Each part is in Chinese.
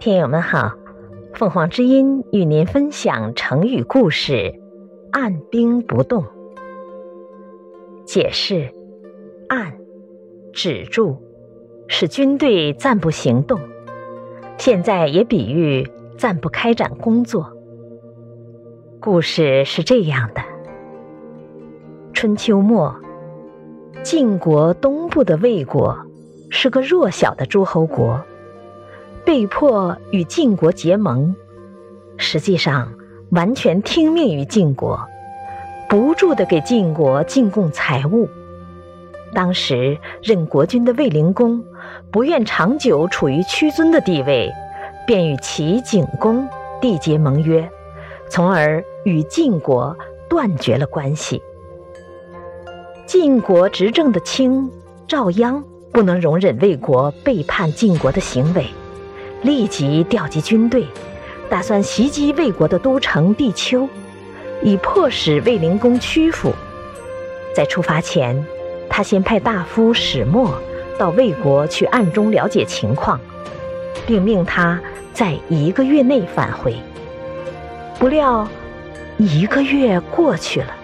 听友们好，凤凰之音与您分享成语故事“按兵不动”。解释：按，止住，使军队暂不行动。现在也比喻暂不开展工作。故事是这样的：春秋末，晋国东部的魏国是个弱小的诸侯国。被迫与晋国结盟，实际上完全听命于晋国，不住地给晋国进贡财物。当时任国君的卫灵公不愿长久处于屈尊的地位，便与齐景公缔结盟约，从而与晋国断绝了关系。晋国执政的卿赵鞅不能容忍魏国背叛晋国的行为。立即调集军队，打算袭击魏国的都城地丘，以迫使卫灵公屈服。在出发前，他先派大夫史墨到魏国去暗中了解情况，并命他在一个月内返回。不料，一个月过去了，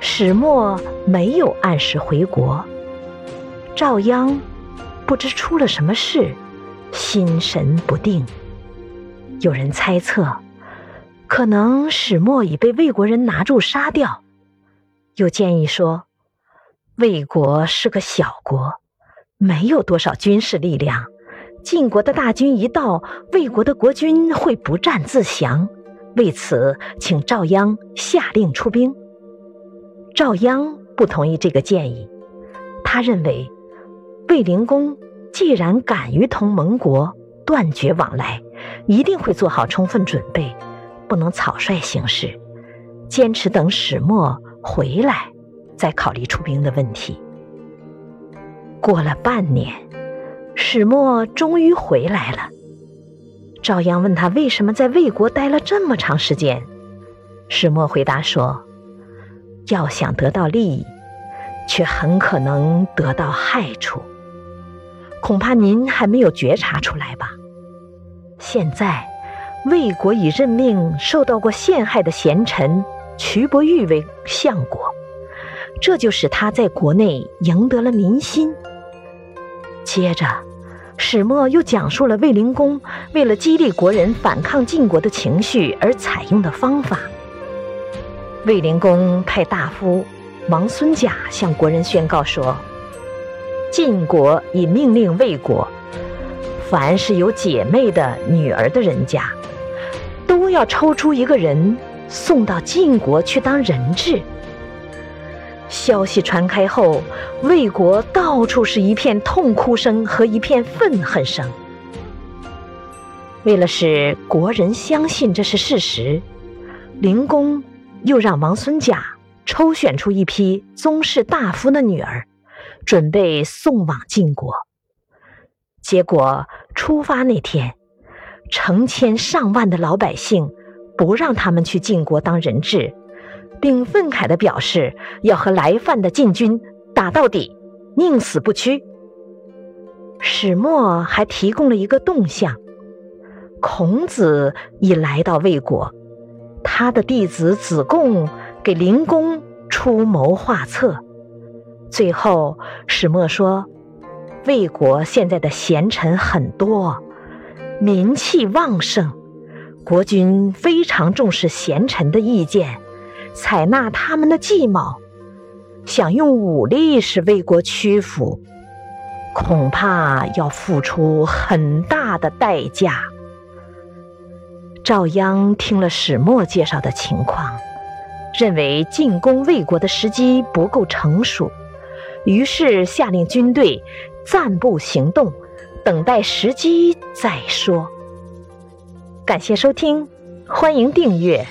史墨没有按时回国。赵鞅不知出了什么事。心神不定，有人猜测，可能始末已被魏国人拿住杀掉。又建议说，魏国是个小国，没有多少军事力量，晋国的大军一到，魏国的国君会不战自降。为此，请赵鞅下令出兵。赵鞅不同意这个建议，他认为魏灵公。既然敢于同盟国断绝往来，一定会做好充分准备，不能草率行事，坚持等始末回来再考虑出兵的问题。过了半年，始末终于回来了。赵鞅问他为什么在魏国待了这么长时间，始末回答说：“要想得到利益，却很可能得到害处。”恐怕您还没有觉察出来吧？现在，魏国已任命受到过陷害的贤臣瞿伯玉为相国，这就使他在国内赢得了民心。接着，始末又讲述了卫灵公为了激励国人反抗晋国的情绪而采用的方法。卫灵公派大夫王孙贾向国人宣告说。晋国已命令魏国，凡是有姐妹的女儿的人家，都要抽出一个人送到晋国去当人质。消息传开后，魏国到处是一片痛哭声和一片愤恨声。为了使国人相信这是事实，灵公又让王孙贾抽选出一批宗室大夫的女儿。准备送往晋国，结果出发那天，成千上万的老百姓不让他们去晋国当人质，并愤慨地表示要和来犯的晋军打到底，宁死不屈。始末还提供了一个动向：孔子已来到魏国，他的弟子子贡给灵公出谋划策。最后，始末说：“魏国现在的贤臣很多，民气旺盛，国君非常重视贤臣的意见，采纳他们的计谋，想用武力使魏国屈服，恐怕要付出很大的代价。”赵鞅听了始末介绍的情况，认为进攻魏国的时机不够成熟。于是下令军队暂不行动，等待时机再说。感谢收听，欢迎订阅。